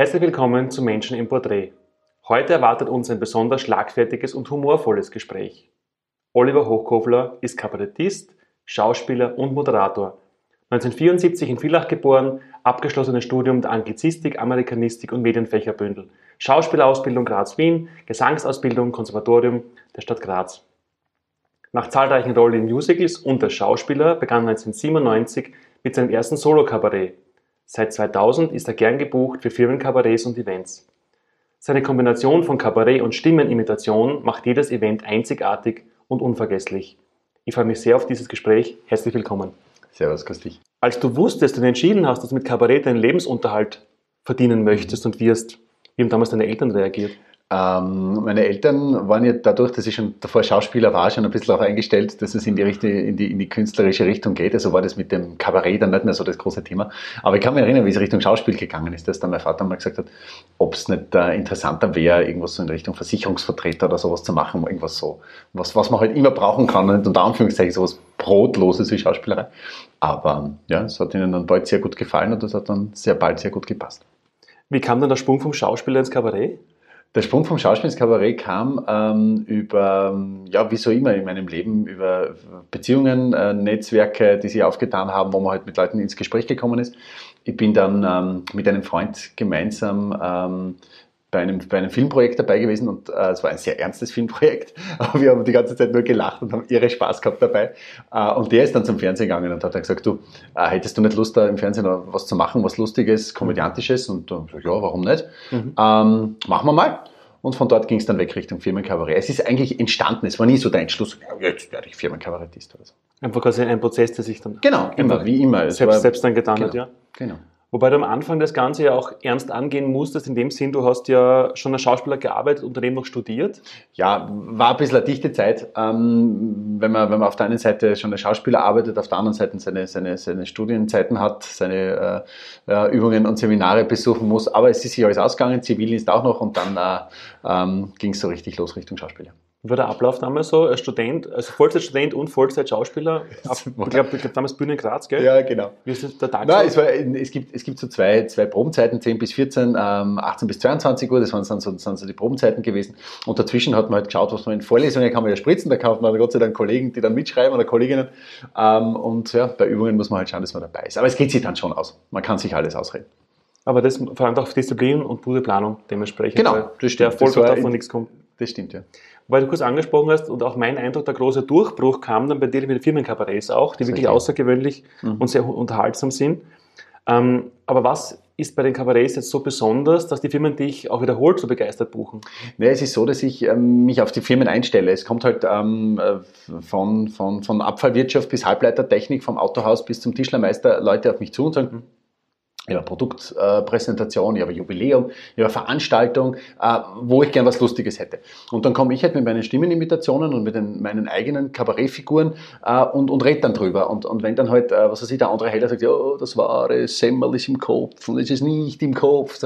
Herzlich willkommen zu Menschen im Porträt. Heute erwartet uns ein besonders schlagfertiges und humorvolles Gespräch. Oliver Hochkofler ist Kabarettist, Schauspieler und Moderator. 1974 in Villach geboren, abgeschlossenes Studium der Anglizistik, Amerikanistik und Medienfächerbündel. Schauspielausbildung Graz-Wien, Gesangsausbildung Konservatorium der Stadt Graz. Nach zahlreichen Rollen in Musicals und als Schauspieler begann 1997 mit seinem ersten Solo-Kabarett. Seit 2000 ist er gern gebucht für Firmenkabarets und Events. Seine Kombination von Kabarett und Stimmenimitation macht jedes Event einzigartig und unvergesslich. Ich freue mich sehr auf dieses Gespräch. Herzlich willkommen. Servus, grüß dich. Als du wusstest und entschieden hast, dass du mit Kabarett deinen Lebensunterhalt verdienen möchtest und wirst, wie haben damals deine Eltern reagiert? Ähm, meine Eltern waren ja dadurch, dass ich schon davor Schauspieler war, schon ein bisschen darauf eingestellt, dass es in die, Richtung, in, die, in die künstlerische Richtung geht. Also war das mit dem Kabarett dann nicht mehr so das große Thema. Aber ich kann mich erinnern, wie es Richtung Schauspiel gegangen ist, dass dann mein Vater mal gesagt hat, ob es nicht äh, interessanter wäre, irgendwas so in Richtung Versicherungsvertreter oder sowas zu machen, irgendwas so, was, was man halt immer brauchen kann und unter Anführungszeichen sowas Brotloses wie Schauspielerei. Aber ja, es hat ihnen dann bald sehr gut gefallen und das hat dann sehr bald sehr gut gepasst. Wie kam dann der Sprung vom Schauspieler ins Kabarett? Der Sprung vom Schauspiel ins Kabarett kam ähm, über, ja, wie so immer in meinem Leben, über Beziehungen, äh, Netzwerke, die sich aufgetan haben, wo man halt mit Leuten ins Gespräch gekommen ist. Ich bin dann ähm, mit einem Freund gemeinsam ähm, bei einem, bei einem Filmprojekt dabei gewesen und äh, es war ein sehr ernstes Filmprojekt, aber wir haben die ganze Zeit nur gelacht und haben irre Spaß gehabt dabei. Äh, und der ist dann zum Fernsehen gegangen und hat dann gesagt, du, äh, hättest du nicht Lust, da im Fernsehen was zu machen, was Lustiges, Komödiantisches? Und dann gesagt, ja, warum nicht? Mhm. Ähm, machen wir mal. Und von dort ging es dann weg Richtung Firmenkabarett. Es ist eigentlich entstanden, es war nie so der Entschluss, ja, jetzt werde ich Firmenkabarettist oder so. Einfach quasi ein Prozess, der sich dann... Genau, immer, wie immer. Selbst, selbst dann getan genau, hat, ja. Genau. Wobei du am Anfang das Ganze ja auch ernst angehen musstest, in dem Sinn, du hast ja schon als Schauspieler gearbeitet, unter dem noch studiert. Ja, war ein bisschen eine dichte Zeit, ähm, wenn, man, wenn man auf der einen Seite schon als Schauspieler arbeitet, auf der anderen Seite seine, seine, seine Studienzeiten hat, seine äh, Übungen und Seminare besuchen muss. Aber es ist sich alles ausgegangen, Zivildienst auch noch und dann äh, ähm, ging es so richtig los Richtung Schauspieler. War der Ablauf damals so, als Student, also Vollzeitstudent und Vollzeitschauspieler? Ich glaube, glaub, damals Bühne in Graz, gell? Ja, genau. Wie ist der Tag Nein, es, war, es, gibt, es gibt so zwei, zwei Probenzeiten, 10 bis 14, ähm, 18 bis 22 Uhr, das waren, sind, so, sind so die Probenzeiten gewesen. Und dazwischen hat man halt geschaut, was man in Vorlesungen kann man ja spritzen, da kann man Gott sei Dank Kollegen, die dann mitschreiben oder Kolleginnen. Ähm, und ja, bei Übungen muss man halt schauen, dass man dabei ist. Aber es geht sich dann schon aus. Man kann sich alles ausreden. Aber das verlangt auch Disziplin und gute Planung dementsprechend. Genau, das stimmt. Der Erfolg das davon nichts kommt. Das stimmt, ja weil du kurz angesprochen hast und auch mein Eindruck, der große Durchbruch kam dann bei dir mit den Firmenkabarets auch, die wirklich außergewöhnlich mhm. und sehr unterhaltsam sind. Ähm, aber was ist bei den Kabarets jetzt so besonders, dass die Firmen dich auch wiederholt so begeistert buchen? Ja, es ist so, dass ich ähm, mich auf die Firmen einstelle. Es kommt halt ähm, äh, von, von, von Abfallwirtschaft bis Halbleitertechnik, vom Autohaus bis zum Tischlermeister Leute auf mich zu und sagen, ich habe Produktpräsentation, ich habe Jubiläum, ich habe Veranstaltung, äh, wo ich gern was Lustiges hätte. Und dann komme ich halt mit meinen Stimmenimitationen und mit den, meinen eigenen Kabarettfiguren äh, und, und rede dann drüber. Und, und wenn dann halt, äh, was weiß ich, der andere Heller sagt, ja, das wahre Semmel ist im Kopf und es ist nicht im Kopf,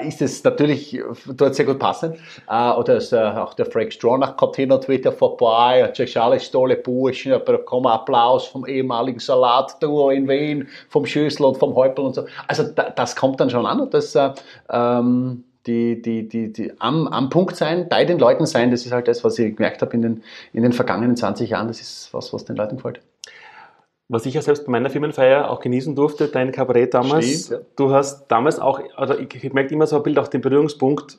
ist es natürlich dort sehr gut passend. oder ist, auch der Frank Stronach kommt hin und wieder vorbei, hat sich alles tolle Burschen, da bekommen Applaus vom ehemaligen Salatduo in Wien, vom Schüssel und vom Häupl und so. Also da, das kommt dann schon an und das äh, ähm, die, die, die, die am, am Punkt sein, bei den Leuten sein, das ist halt das, was ich gemerkt habe in den, in den vergangenen 20 Jahren, das ist was, was den Leuten gefällt. Was ich ja selbst bei meiner Firmenfeier auch genießen durfte, dein Kabarett damals. Stimmt, ja. Du hast damals auch, oder ich merke immer so ein Bild, auch den Berührungspunkt,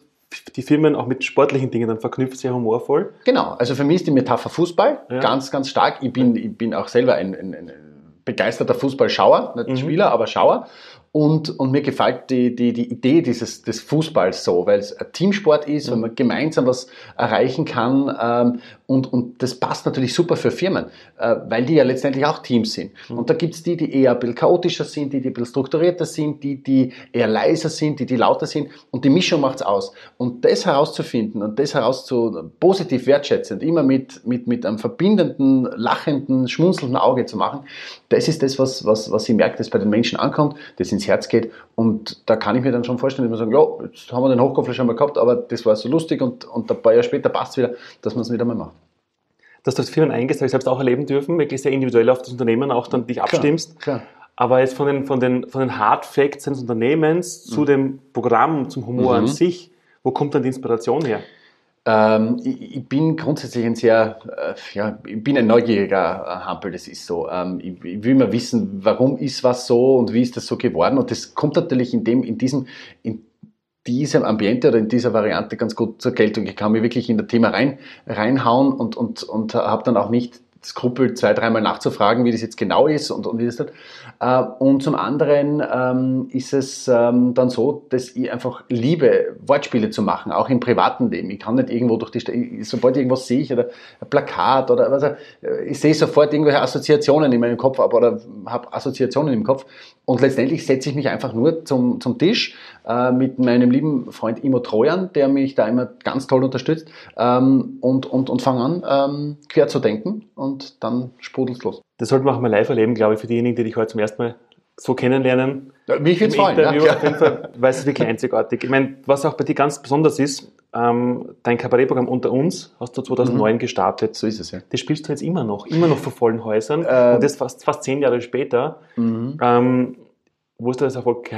die Firmen auch mit sportlichen Dingen dann verknüpft, sehr humorvoll. Genau, also für mich ist die Metapher Fußball ja. ganz, ganz stark. Ich bin, ich bin auch selber ein, ein, ein begeisterter Fußballschauer, nicht mhm. Spieler, aber Schauer. Und, und mir gefällt die, die, die Idee dieses, des Fußballs so, weil es ein Teamsport ist, mhm. wenn man gemeinsam was erreichen kann. Ähm, und, und das passt natürlich super für Firmen, äh, weil die ja letztendlich auch Teams sind. Mhm. Und da gibt's die, die eher ein bisschen chaotischer sind, die, die ein bisschen strukturierter sind, die, die eher leiser sind, die, die lauter sind. Und die Mischung macht's aus. Und das herauszufinden und das herauszu positiv wertschätzend, immer mit, mit, mit einem verbindenden, lachenden, schmunzelnden Auge zu machen, das ist das, was, was, was ich merke, dass bei den Menschen ankommt. Das ins Herz geht. Und da kann ich mir dann schon vorstellen, dass man sagen, ja, jetzt haben wir den Hochkopfler schon mal gehabt, aber das war so lustig und, und ein paar Jahre später passt es wieder, dass man es wieder mal macht. Dass du das Firmen eingestellt selbst auch erleben dürfen, wirklich sehr individuell auf das Unternehmen auch dann dich abstimmst. Klar, klar. Aber jetzt von den, von den, von den Hard Facts eines Unternehmens zu dem Programm, zum Humor an sich, wo kommt dann die Inspiration her? Ähm, ich, ich bin grundsätzlich ein sehr, äh, ja, ich bin ein neugieriger äh, Hampel, das ist so. Ähm, ich, ich will immer wissen, warum ist was so und wie ist das so geworden. Und das kommt natürlich in dem, in diesem, in diesem Ambiente oder in dieser Variante ganz gut zur Geltung. Ich kann mich wirklich in das Thema rein, reinhauen und, und, und habe dann auch nicht Skrupel, zwei, dreimal nachzufragen, wie das jetzt genau ist und, und wie das tut. Äh, und zum anderen ähm, ist es ähm, dann so, dass ich einfach liebe, Wortspiele zu machen, auch im privaten Leben. Ich kann nicht irgendwo durch die Stadt, sobald ich irgendwas sehe, oder ein Plakat oder was, äh, ich sehe sofort irgendwelche Assoziationen in meinem Kopf ab oder habe Assoziationen im Kopf. Und letztendlich setze ich mich einfach nur zum, zum Tisch äh, mit meinem lieben Freund Imo Trojan, der mich da immer ganz toll unterstützt ähm, und, und, und fange an, ähm, quer zu denken und dann sprudelt es los. Das sollten wir auch mal live erleben, glaube ich, für diejenigen, die dich heute zum ersten Mal so kennenlernen. Ja, mich es freuen. Ja, auf jeden Fall, weil es ist wirklich einzigartig. Ich meine, was auch bei dir ganz besonders ist, ähm, dein Kabarettprogramm Unter uns hast du 2009 mhm. gestartet. So ist es, ja. Das spielst du jetzt immer noch, immer noch vor vollen Häusern. Äh, und das fast, fast zehn Jahre später. Mhm. Ähm, wo ist das Erfolg?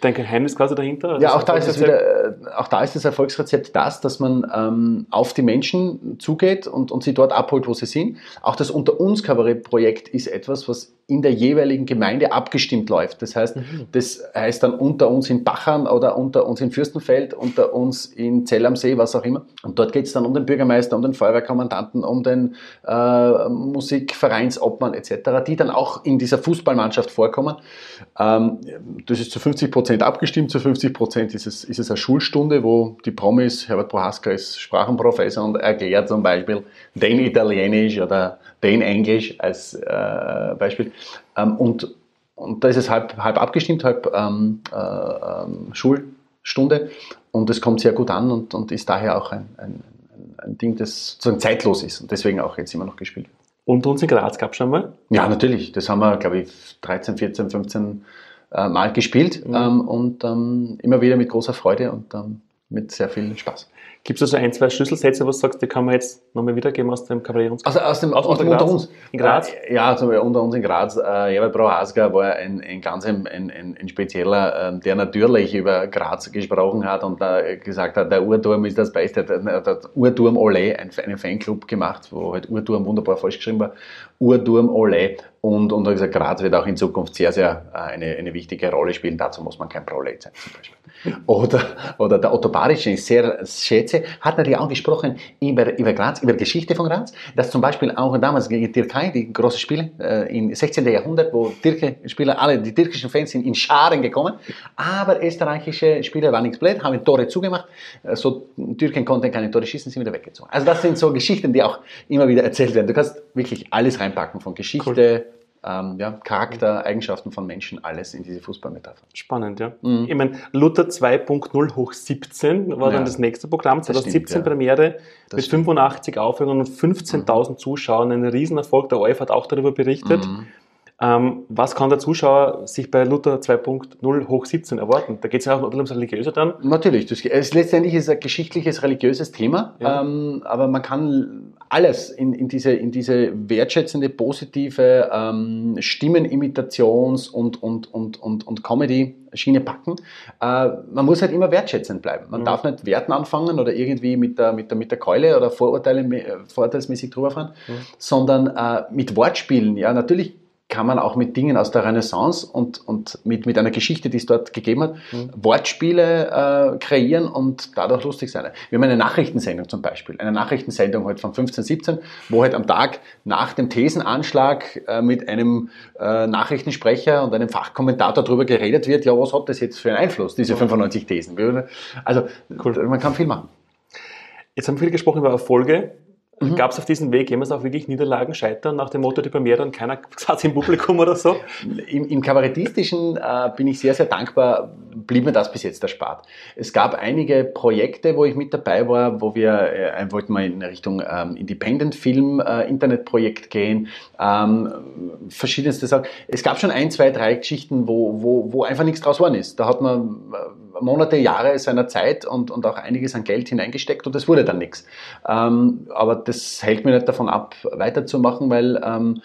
Dein Geheimnis quasi dahinter? Ja, auch da, ist es wieder, äh, auch da ist das Erfolgsrezept das, dass man ähm, auf die Menschen zugeht und, und sie dort abholt, wo sie sind. Auch das Unter uns Kabarettprojekt ist etwas, was in der jeweiligen Gemeinde abgestimmt läuft. Das heißt, mhm. das heißt dann unter uns in Bachern oder unter uns in Fürstenfeld, unter uns in Zell am See, was auch immer. Und dort geht es dann um den Bürgermeister, um den Feuerwehrkommandanten, um den äh, Musikvereinsobmann etc., die dann auch in dieser Fußballmannschaft vorkommen. Ähm, das ist zu 50 Prozent abgestimmt, zu 50 Prozent ist es, ist es eine Schulstunde, wo die Promis, Herbert Prohaska ist Sprachenprofessor und erklärt zum Beispiel den Italienisch oder den Englisch als äh, Beispiel. Ähm, und, und da ist es halb, halb abgestimmt, halb ähm, äh, ähm, Schulstunde und es kommt sehr gut an und, und ist daher auch ein, ein, ein Ding, das sozusagen zeitlos ist und deswegen auch jetzt immer noch gespielt wird. Und uns in Graz gab es schon mal? Ja, natürlich. Das haben wir, glaube ich, 13, 14, 15 äh, Mal gespielt mhm. ähm, und ähm, immer wieder mit großer Freude und ähm, mit sehr viel Spaß. Gibt es also ein, zwei Schlüsselsätze, wo du sagst, die kann man jetzt nochmal wiedergeben aus dem Kabarettkunst? Also aus dem aus, aus unter uns. In Graz? Äh, ja, also unter uns in Graz. Äh, Herbert Brauhaska war ein, ein ganz ein, ein, ein spezieller, äh, der natürlich über Graz gesprochen hat und äh, gesagt hat, der Urturm ist das Beste. Der, der Urturm Ole, ein, einen Fanclub gemacht, wo halt Urturm wunderbar falsch geschrieben war. Urturm Ole. Und, und gesagt, Graz wird auch in Zukunft sehr, sehr äh, eine, eine wichtige Rolle spielen. Dazu muss man kein Prolet sein, zum Beispiel. Oder, oder der Otto Baric, den ich sehr schätze, hat natürlich auch gesprochen über, über Graz, über Geschichte von Graz, dass zum Beispiel auch damals gegen die Türkei, die großen Spiele äh, im 16. Jahrhundert, wo Türke Spieler, alle die türkischen Fans sind in Scharen gekommen, aber österreichische Spieler waren nichts blöd, haben Tore zugemacht, äh, so Türken konnten keine Tore schießen, sind wieder weggezogen. Also das sind so Geschichten, die auch immer wieder erzählt werden. Du kannst wirklich alles reinpacken, von Geschichte, cool ähm, ja, Charakter, Eigenschaften von Menschen, alles in diese Fußballmetapher. Spannend, ja. Mhm. Ich meine, Luther 2.0 hoch 17 war ja, dann das nächste Programm, 2017 stimmt, ja. Premiere das mit stimmt. 85 Aufführungen und 15.000 mhm. Zuschauern, ein Riesenerfolg. Der ORF hat auch darüber berichtet. Mhm. Ähm, was kann der Zuschauer sich bei Luther 2.0 hoch 17 erwarten? Da geht es ja auch ums Religiöse dann. Natürlich, das ist, letztendlich ist es ein geschichtliches, religiöses Thema, ja. ähm, aber man kann alles in, in, diese, in diese wertschätzende, positive ähm, Stimmenimitations- und, und, und, und, und Comedy-Schiene packen. Äh, man muss halt immer wertschätzend bleiben. Man mhm. darf nicht Werten anfangen oder irgendwie mit der, mit der, mit der Keule oder Vorurteile, vorurteilsmäßig drüber fahren, mhm. sondern äh, mit Wortspielen. Ja, natürlich kann man auch mit Dingen aus der Renaissance und, und mit, mit einer Geschichte, die es dort gegeben hat, mhm. Wortspiele äh, kreieren und dadurch lustig sein. Wir haben eine Nachrichtensendung zum Beispiel, eine Nachrichtensendung heute halt von 15, 17, wo halt am Tag nach dem Thesenanschlag äh, mit einem äh, Nachrichtensprecher und einem Fachkommentator darüber geredet wird, ja, was hat das jetzt für einen Einfluss, diese 95 Thesen. Also cool. man kann viel machen. Jetzt haben wir viel gesprochen über Erfolge. Mhm. Gab es auf diesem Weg jemals auch wirklich Niederlagen, Scheitern nach dem Motto, die Premiere und keiner saß im Publikum oder so? Im, im Kabarettistischen äh, bin ich sehr, sehr dankbar, blieb mir das bis jetzt erspart. Es gab einige Projekte, wo ich mit dabei war, wo wir äh, wollten mal in Richtung ähm, Independent-Film, äh, Internetprojekt gehen, ähm, verschiedenste Sachen. Es gab schon ein, zwei, drei Geschichten, wo, wo, wo einfach nichts draus geworden ist. Da hat man äh, Monate, Jahre seiner Zeit und, und auch einiges an Geld hineingesteckt und es wurde dann nichts. Ähm, aber das hält mich nicht davon ab, weiterzumachen, weil ähm,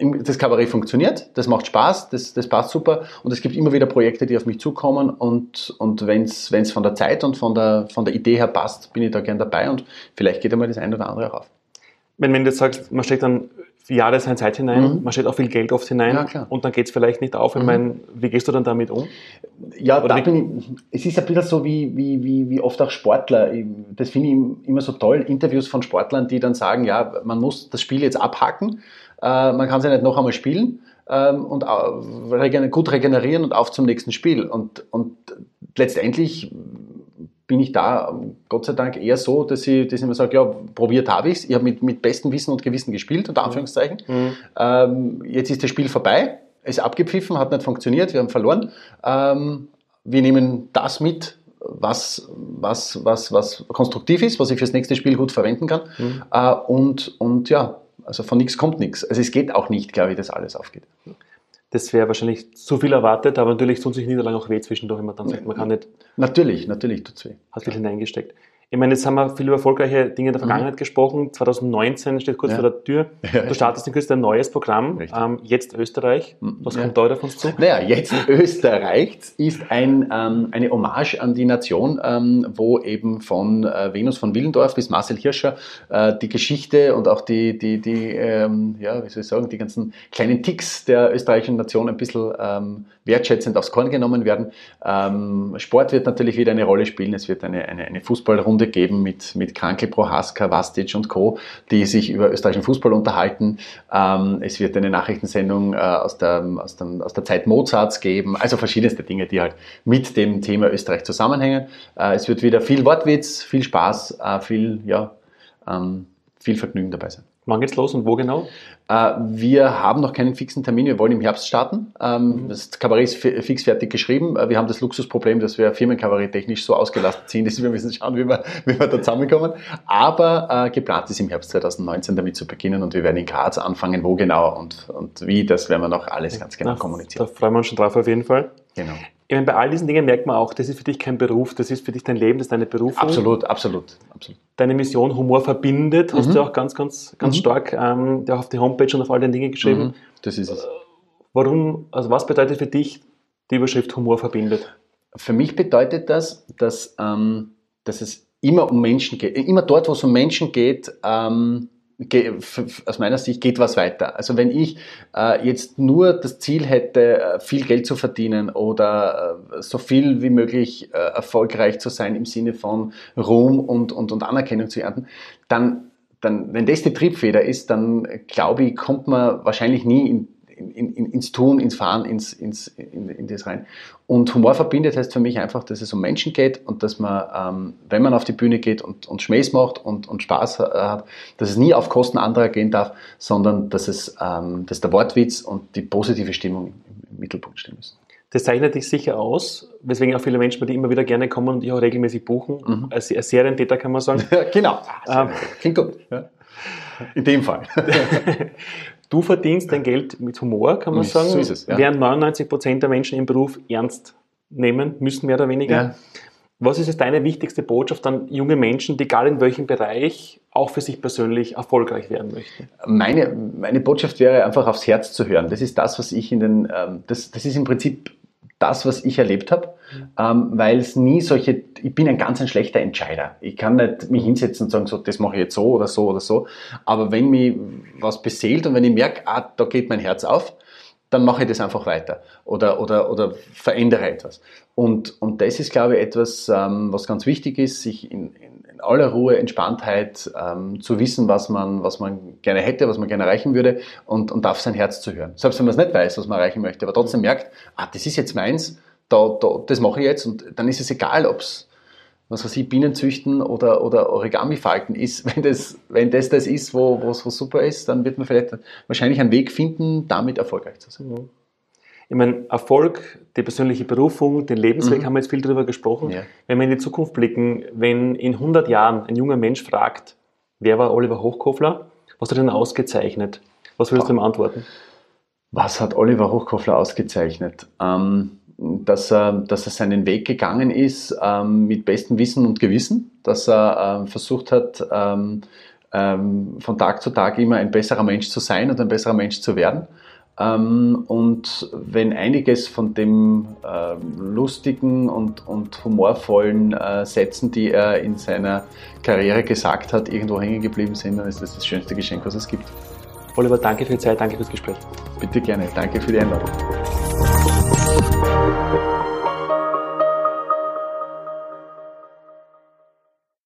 das Kabarett funktioniert, das macht Spaß, das, das passt super und es gibt immer wieder Projekte, die auf mich zukommen und, und wenn es von der Zeit und von der, von der Idee her passt, bin ich da gern dabei und vielleicht geht einmal das eine oder andere auch auf. Wenn, wenn du jetzt sagst, man steckt dann Jahre seine Zeit hinein, mhm. man steckt auch viel Geld oft hinein ja, und dann geht es vielleicht nicht auf. Ich mhm. meine, wie gehst du dann damit um? Ja, da bin ich, es ist ein bisschen so wie, wie, wie, wie oft auch Sportler. Das finde ich immer so toll, Interviews von Sportlern, die dann sagen, ja, man muss das Spiel jetzt abhaken äh, man kann sie nicht noch einmal spielen ähm, und gut regenerieren und auf zum nächsten Spiel. Und, und letztendlich bin ich da, Gott sei Dank, eher so, dass ich, dass ich immer sage, ja, probiert habe ich es. Ich habe mit, mit bestem Wissen und Gewissen gespielt, unter Anführungszeichen. Mhm. Ähm, jetzt ist das Spiel vorbei, ist abgepfiffen, hat nicht funktioniert, wir haben verloren. Ähm, wir nehmen das mit, was, was, was, was konstruktiv ist, was ich fürs nächste Spiel gut verwenden kann. Mhm. Äh, und, und ja, also von nichts kommt nichts. Also es geht auch nicht, glaube ich, dass alles aufgeht. Das wäre wahrscheinlich zu viel erwartet, aber natürlich tut sich Niederlagen auch weh zwischendurch, wenn man dann sagt, man kann nicht. Natürlich, natürlich tut es weh. Hat viel hineingesteckt. Ich meine, jetzt haben wir viel über erfolgreiche Dinge in der mhm. Vergangenheit mhm. gesprochen. 2019 steht kurz ja. vor der Tür. Du startest in Kürze ein neues Programm. Ähm, jetzt Österreich. Mhm. Was ja. kommt da auf uns zu? Naja, jetzt Österreich ist ein, ähm, eine Hommage an die Nation, ähm, wo eben von äh, Venus von Willendorf bis Marcel Hirscher äh, die Geschichte und auch die, die, die ähm, ja, wie soll ich sagen, die ganzen kleinen Ticks der österreichischen Nation ein bisschen ähm, wertschätzend aufs Korn genommen werden. Ähm, Sport wird natürlich wieder eine Rolle spielen. Es wird eine, eine, eine Fußballrunde geben mit, mit Krankel, Prohaska, Vastic und Co., die sich über österreichischen Fußball unterhalten. Ähm, es wird eine Nachrichtensendung äh, aus, der, aus, dem, aus der Zeit Mozarts geben. Also verschiedenste Dinge, die halt mit dem Thema Österreich zusammenhängen. Äh, es wird wieder viel Wortwitz, viel Spaß, äh, viel, ja, ähm, viel Vergnügen dabei sein. Wann geht's los und wo genau? Äh, wir haben noch keinen fixen Termin, wir wollen im Herbst starten. Ähm, mhm. Das Kabarett ist fix fertig geschrieben. Äh, wir haben das Luxusproblem, dass wir Firmenkabarett technisch so ausgelastet sind, dass wir müssen schauen, wie wir, wie wir da zusammenkommen. Aber äh, geplant ist im Herbst 2019 damit zu beginnen und wir werden in Graz anfangen. Wo genau und, und wie, das werden wir noch alles ganz genau kommunizieren. Da freuen wir uns schon drauf auf jeden Fall. Genau. Ich meine, bei all diesen Dingen merkt man auch, das ist für dich kein Beruf, das ist für dich dein Leben, das ist deine Berufung. Absolut, absolut, absolut. Deine Mission Humor verbindet, hast mhm. du auch ganz, ganz, ganz mhm. stark ähm, auf die Homepage und auf all den Dingen geschrieben. Mhm. Das ist es. Warum, also was bedeutet für dich die Überschrift Humor verbindet? Für mich bedeutet das, dass, ähm, dass es immer um Menschen geht. Immer dort, wo es um Menschen geht, ähm, aus meiner Sicht geht was weiter. Also wenn ich äh, jetzt nur das Ziel hätte, äh, viel Geld zu verdienen oder äh, so viel wie möglich erfolgreich zu sein im Sinne von Ruhm und, und, und Anerkennung zu ernten, dann, dann, wenn das die Triebfeder ist, dann glaube ich, kommt man wahrscheinlich nie in in, in, ins Tun, ins Fahren, ins, ins, in, in das rein. Und Humor verbindet heißt für mich einfach, dass es um Menschen geht und dass man, ähm, wenn man auf die Bühne geht und, und Schmähs macht und, und Spaß hat, dass es nie auf Kosten anderer gehen darf, sondern dass, es, ähm, dass der Wortwitz und die positive Stimmung im, im Mittelpunkt stehen müssen. Das zeichnet dich sicher aus, weswegen auch viele Menschen bei dir immer wieder gerne kommen und dich auch regelmäßig buchen. Mhm. Als, als Serientäter kann man sagen. genau. Ähm, Klingt gut. Ja. In dem Fall. Du verdienst dein Geld mit Humor, kann man sagen. So ist es, ja. Während 99 Prozent der Menschen im Beruf ernst nehmen müssen, mehr oder weniger. Ja. Was ist jetzt deine wichtigste Botschaft an junge Menschen, die egal in welchem Bereich auch für sich persönlich erfolgreich werden möchten? Meine, meine Botschaft wäre einfach aufs Herz zu hören. Das ist das, was ich in den, ähm, das, das ist im Prinzip das, was ich erlebt habe, ähm, weil es nie solche, ich bin ein ganz ein schlechter Entscheider. Ich kann nicht mich hinsetzen und sagen, so, das mache ich jetzt so oder so oder so. Aber wenn mich was beseelt und wenn ich merke, ah, da geht mein Herz auf, dann mache ich das einfach weiter oder, oder, oder verändere etwas. Und, und das ist, glaube ich, etwas, ähm, was ganz wichtig ist, sich in, in, in aller Ruhe, Entspanntheit ähm, zu wissen, was man, was man gerne hätte, was man gerne erreichen würde und, und auf sein Herz zu hören. Selbst wenn man es nicht weiß, was man erreichen möchte, aber trotzdem merkt, ah, das ist jetzt meins, da, da, das mache ich jetzt und dann ist es egal, ob es was weiß ich, Bienen züchten oder, oder Origami falten ist, wenn das, wenn das das ist, wo, wo super ist, dann wird man vielleicht wahrscheinlich einen Weg finden, damit erfolgreich zu sein. Mhm. Ich meine, Erfolg, die persönliche Berufung, den Lebensweg, mhm. haben wir jetzt viel darüber gesprochen. Ja. Wenn wir in die Zukunft blicken, wenn in 100 Jahren ein junger Mensch fragt, wer war Oliver Hochkofler, was hat er denn ausgezeichnet? Was würdest du ihm antworten? Was hat Oliver Hochkofler ausgezeichnet? Ähm, dass er, dass er seinen Weg gegangen ist ähm, mit bestem Wissen und Gewissen, dass er ähm, versucht hat, ähm, ähm, von Tag zu Tag immer ein besserer Mensch zu sein und ein besserer Mensch zu werden. Ähm, und wenn einiges von dem äh, lustigen und, und humorvollen äh, Sätzen, die er in seiner Karriere gesagt hat, irgendwo hängen geblieben sind, dann ist das das schönste Geschenk, was es gibt. Oliver, danke für die Zeit, danke fürs Gespräch. Bitte gerne, danke für die Einladung. Thank you.